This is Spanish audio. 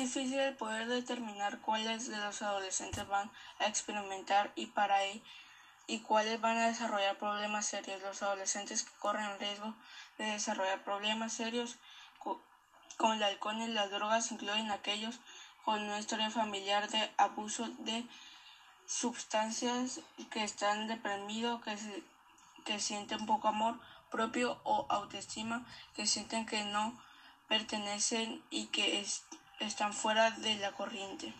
Es difícil poder determinar cuáles de los adolescentes van a experimentar y para ello y cuáles van a desarrollar problemas serios. Los adolescentes que corren riesgo de desarrollar problemas serios con el alcohol y las drogas incluyen aquellos con una historia familiar de abuso de sustancias, que están deprimidos, que, que sienten poco amor propio o autoestima, que sienten que no pertenecen y que están fuera de la corriente.